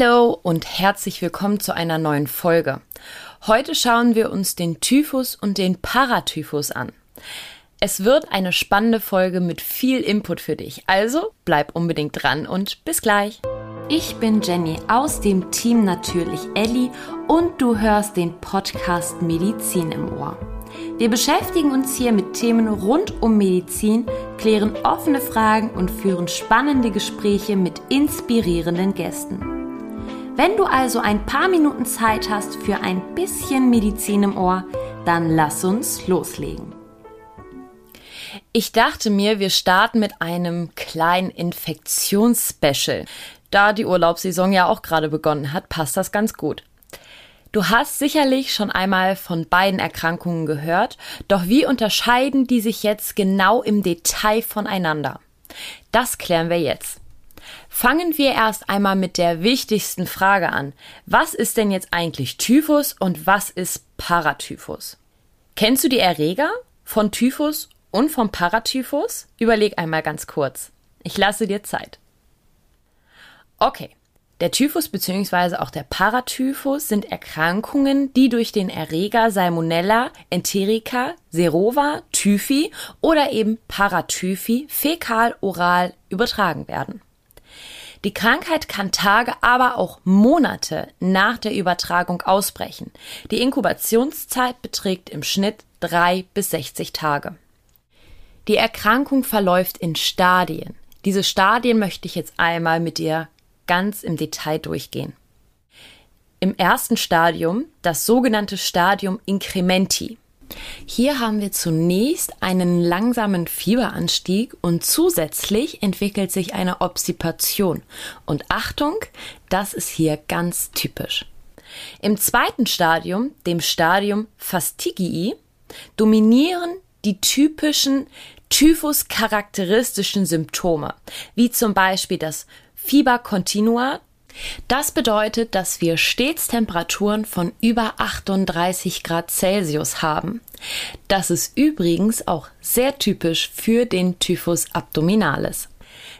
Hallo und herzlich willkommen zu einer neuen Folge. Heute schauen wir uns den Typhus und den Paratyphus an. Es wird eine spannende Folge mit viel Input für dich, also bleib unbedingt dran und bis gleich. Ich bin Jenny aus dem Team Natürlich Ellie und du hörst den Podcast Medizin im Ohr. Wir beschäftigen uns hier mit Themen rund um Medizin, klären offene Fragen und führen spannende Gespräche mit inspirierenden Gästen. Wenn du also ein paar Minuten Zeit hast für ein bisschen Medizin im Ohr, dann lass uns loslegen. Ich dachte mir, wir starten mit einem kleinen Infektionsspecial. Da die Urlaubssaison ja auch gerade begonnen hat, passt das ganz gut. Du hast sicherlich schon einmal von beiden Erkrankungen gehört, doch wie unterscheiden die sich jetzt genau im Detail voneinander? Das klären wir jetzt. Fangen wir erst einmal mit der wichtigsten Frage an. Was ist denn jetzt eigentlich Typhus und was ist Paratyphus? Kennst du die Erreger von Typhus und vom Paratyphus? Überleg einmal ganz kurz. Ich lasse dir Zeit. Okay. Der Typhus bzw. auch der Paratyphus sind Erkrankungen, die durch den Erreger Salmonella enterica, Serova, Typhi oder eben Paratyphi fäkal-oral übertragen werden. Die Krankheit kann Tage, aber auch Monate nach der Übertragung ausbrechen. Die Inkubationszeit beträgt im Schnitt drei bis 60 Tage. Die Erkrankung verläuft in Stadien. Diese Stadien möchte ich jetzt einmal mit dir ganz im Detail durchgehen. Im ersten Stadium das sogenannte Stadium Incrementi. Hier haben wir zunächst einen langsamen Fieberanstieg und zusätzlich entwickelt sich eine Obsipation. Und Achtung, das ist hier ganz typisch. Im zweiten Stadium, dem Stadium Fastigii, dominieren die typischen Typhus charakteristischen Symptome, wie zum Beispiel das Fieber continua. Das bedeutet, dass wir stets Temperaturen von über 38 Grad Celsius haben. Das ist übrigens auch sehr typisch für den Typhus abdominalis.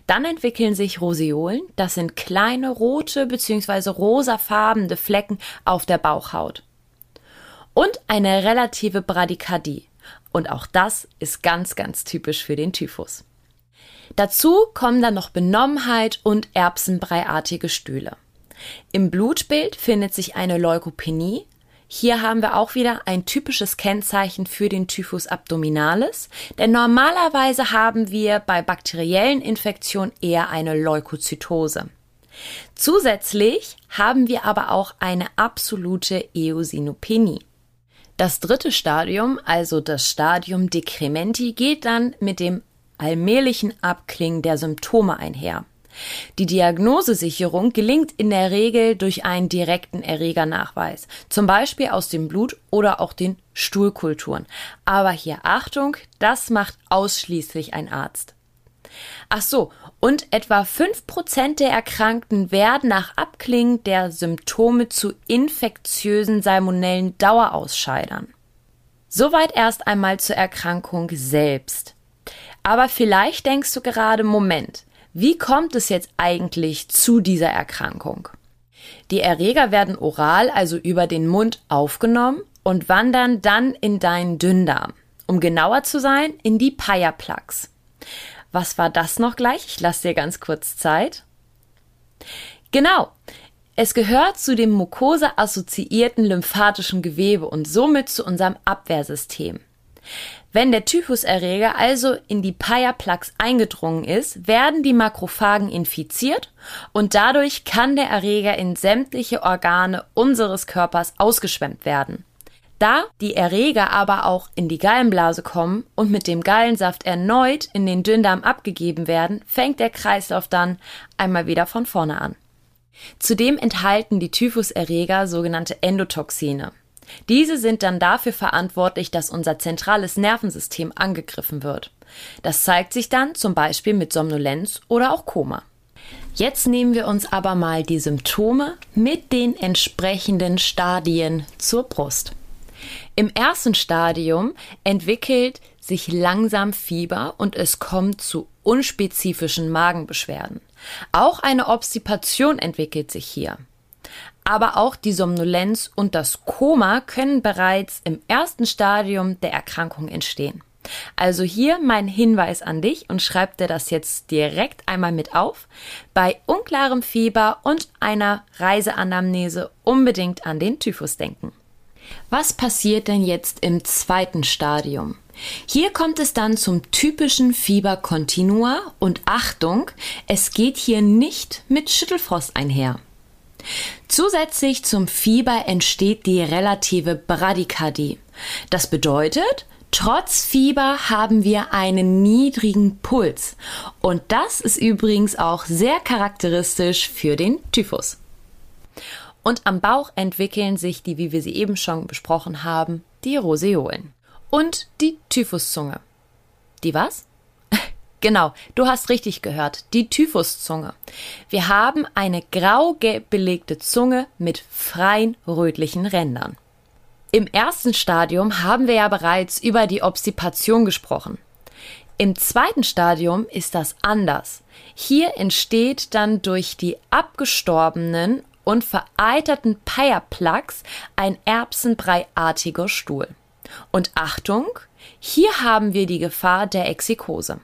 Dann entwickeln sich Roseolen, das sind kleine rote bzw. rosafarbene Flecken auf der Bauchhaut. Und eine relative Bradykardie. Und auch das ist ganz, ganz typisch für den Typhus. Dazu kommen dann noch Benommenheit und erbsenbreiartige Stühle. Im Blutbild findet sich eine Leukopenie. Hier haben wir auch wieder ein typisches Kennzeichen für den Typhus abdominalis, denn normalerweise haben wir bei bakteriellen Infektionen eher eine Leukozytose. Zusätzlich haben wir aber auch eine absolute Eosinopenie. Das dritte Stadium, also das Stadium Decrementi, geht dann mit dem allmählichen Abklingen der Symptome einher. Die Diagnosesicherung gelingt in der Regel durch einen direkten Erregernachweis, zum Beispiel aus dem Blut oder auch den Stuhlkulturen. Aber hier Achtung, das macht ausschließlich ein Arzt. Ach so, und etwa fünf Prozent der Erkrankten werden nach Abklingen der Symptome zu infektiösen salmonellen Dauerausscheidern. Soweit erst einmal zur Erkrankung selbst. Aber vielleicht denkst du gerade, Moment, wie kommt es jetzt eigentlich zu dieser Erkrankung? Die Erreger werden oral, also über den Mund, aufgenommen und wandern dann in deinen Dünndarm. Um genauer zu sein, in die Paya-Plaques. Was war das noch gleich? Ich lasse dir ganz kurz Zeit. Genau. Es gehört zu dem mukoseassoziierten lymphatischen Gewebe und somit zu unserem Abwehrsystem. Wenn der Typhuserreger also in die Paya-Plaques eingedrungen ist, werden die Makrophagen infiziert und dadurch kann der Erreger in sämtliche Organe unseres Körpers ausgeschwemmt werden. Da die Erreger aber auch in die Gallenblase kommen und mit dem Gallensaft erneut in den Dünndarm abgegeben werden, fängt der Kreislauf dann einmal wieder von vorne an. Zudem enthalten die Typhuserreger sogenannte Endotoxine. Diese sind dann dafür verantwortlich, dass unser zentrales Nervensystem angegriffen wird. Das zeigt sich dann zum Beispiel mit Somnolenz oder auch Koma. Jetzt nehmen wir uns aber mal die Symptome mit den entsprechenden Stadien zur Brust. Im ersten Stadium entwickelt sich langsam Fieber und es kommt zu unspezifischen Magenbeschwerden. Auch eine Obstipation entwickelt sich hier. Aber auch die Somnolenz und das Koma können bereits im ersten Stadium der Erkrankung entstehen. Also hier mein Hinweis an dich und schreib dir das jetzt direkt einmal mit auf. Bei unklarem Fieber und einer Reiseanamnese unbedingt an den Typhus denken. Was passiert denn jetzt im zweiten Stadium? Hier kommt es dann zum typischen Fieber continua und Achtung, es geht hier nicht mit Schüttelfrost einher. Zusätzlich zum Fieber entsteht die relative Bradykardie. Das bedeutet, Trotz Fieber haben wir einen niedrigen Puls. Und das ist übrigens auch sehr charakteristisch für den Typhus. Und am Bauch entwickeln sich die, wie wir sie eben schon besprochen haben, die Roseolen. Und die Typhuszunge. Die was? Genau, du hast richtig gehört, die Typhuszunge. Wir haben eine grau-gelb belegte Zunge mit freien rötlichen Rändern. Im ersten Stadium haben wir ja bereits über die Obstipation gesprochen. Im zweiten Stadium ist das anders. Hier entsteht dann durch die abgestorbenen und vereiterten Peierplaques ein erbsenbreiartiger Stuhl. Und Achtung, hier haben wir die Gefahr der Exikose.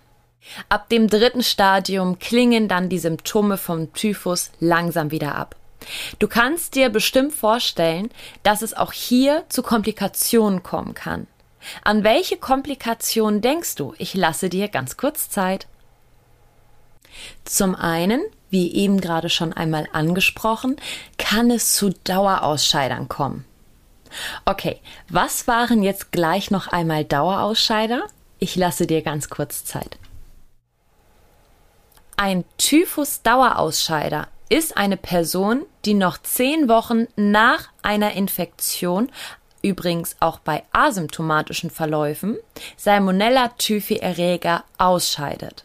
Ab dem dritten Stadium klingen dann die Symptome vom Typhus langsam wieder ab. Du kannst dir bestimmt vorstellen, dass es auch hier zu Komplikationen kommen kann. An welche Komplikationen denkst du? Ich lasse dir ganz kurz Zeit. Zum einen, wie eben gerade schon einmal angesprochen, kann es zu Dauerausscheidern kommen. Okay, was waren jetzt gleich noch einmal Dauerausscheider? Ich lasse dir ganz kurz Zeit. Ein Typhus-Dauerausscheider ist eine Person, die noch zehn Wochen nach einer Infektion übrigens auch bei asymptomatischen Verläufen Salmonella typhi Erreger ausscheidet.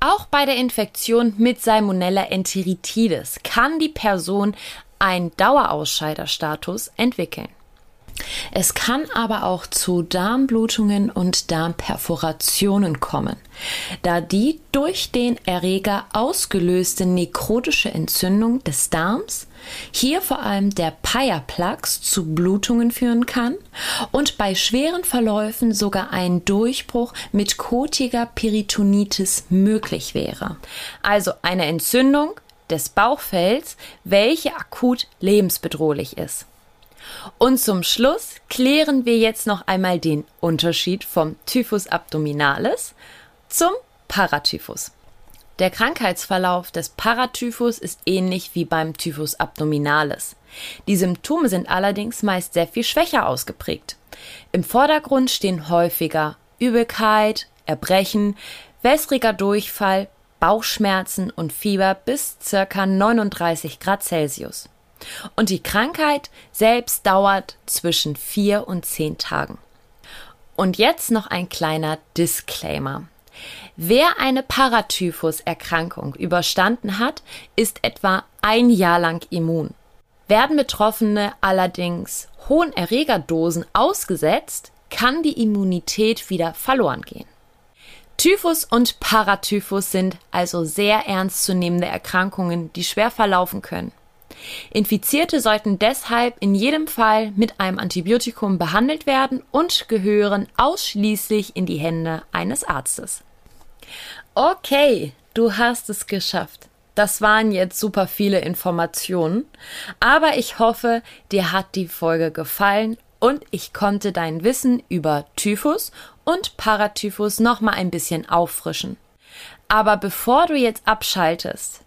Auch bei der Infektion mit Salmonella enteritidis kann die Person einen Dauerausscheiderstatus entwickeln. Es kann aber auch zu Darmblutungen und Darmperforationen kommen, da die durch den Erreger ausgelöste nekrotische Entzündung des Darms, hier vor allem der Peierplax, zu Blutungen führen kann und bei schweren Verläufen sogar ein Durchbruch mit kotiger Peritonitis möglich wäre. Also eine Entzündung des Bauchfells, welche akut lebensbedrohlich ist. Und zum Schluss klären wir jetzt noch einmal den Unterschied vom Typhus abdominalis zum Paratyphus. Der Krankheitsverlauf des Paratyphus ist ähnlich wie beim Typhus abdominalis. Die Symptome sind allerdings meist sehr viel schwächer ausgeprägt. Im Vordergrund stehen häufiger Übelkeit, Erbrechen, wässriger Durchfall, Bauchschmerzen und Fieber bis ca. 39 Grad Celsius. Und die Krankheit selbst dauert zwischen vier und zehn Tagen. Und jetzt noch ein kleiner Disclaimer. Wer eine Paratyphus-Erkrankung überstanden hat, ist etwa ein Jahr lang immun. Werden Betroffene allerdings hohen Erregerdosen ausgesetzt, kann die Immunität wieder verloren gehen. Typhus und Paratyphus sind also sehr ernstzunehmende Erkrankungen, die schwer verlaufen können. Infizierte sollten deshalb in jedem Fall mit einem Antibiotikum behandelt werden und gehören ausschließlich in die Hände eines Arztes. Okay, du hast es geschafft. Das waren jetzt super viele Informationen, aber ich hoffe, dir hat die Folge gefallen und ich konnte dein Wissen über Typhus und Paratyphus noch mal ein bisschen auffrischen. Aber bevor du jetzt abschaltest,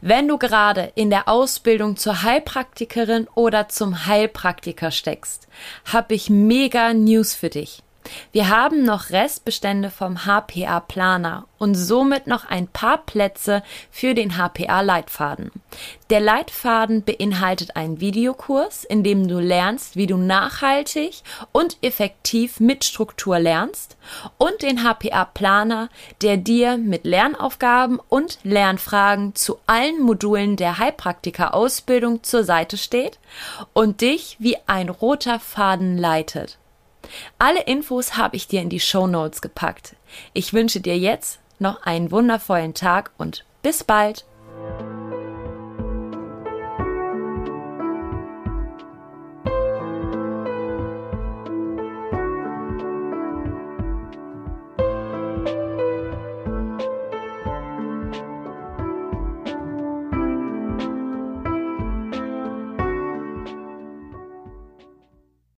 wenn du gerade in der Ausbildung zur Heilpraktikerin oder zum Heilpraktiker steckst, habe ich mega News für dich. Wir haben noch Restbestände vom HPA Planer und somit noch ein paar Plätze für den HPA Leitfaden. Der Leitfaden beinhaltet einen Videokurs, in dem du lernst, wie du nachhaltig und effektiv mit Struktur lernst und den HPA Planer, der dir mit Lernaufgaben und Lernfragen zu allen Modulen der Heilpraktiker Ausbildung zur Seite steht und dich wie ein roter Faden leitet. Alle Infos habe ich dir in die Show Notes gepackt. Ich wünsche dir jetzt noch einen wundervollen Tag und bis bald.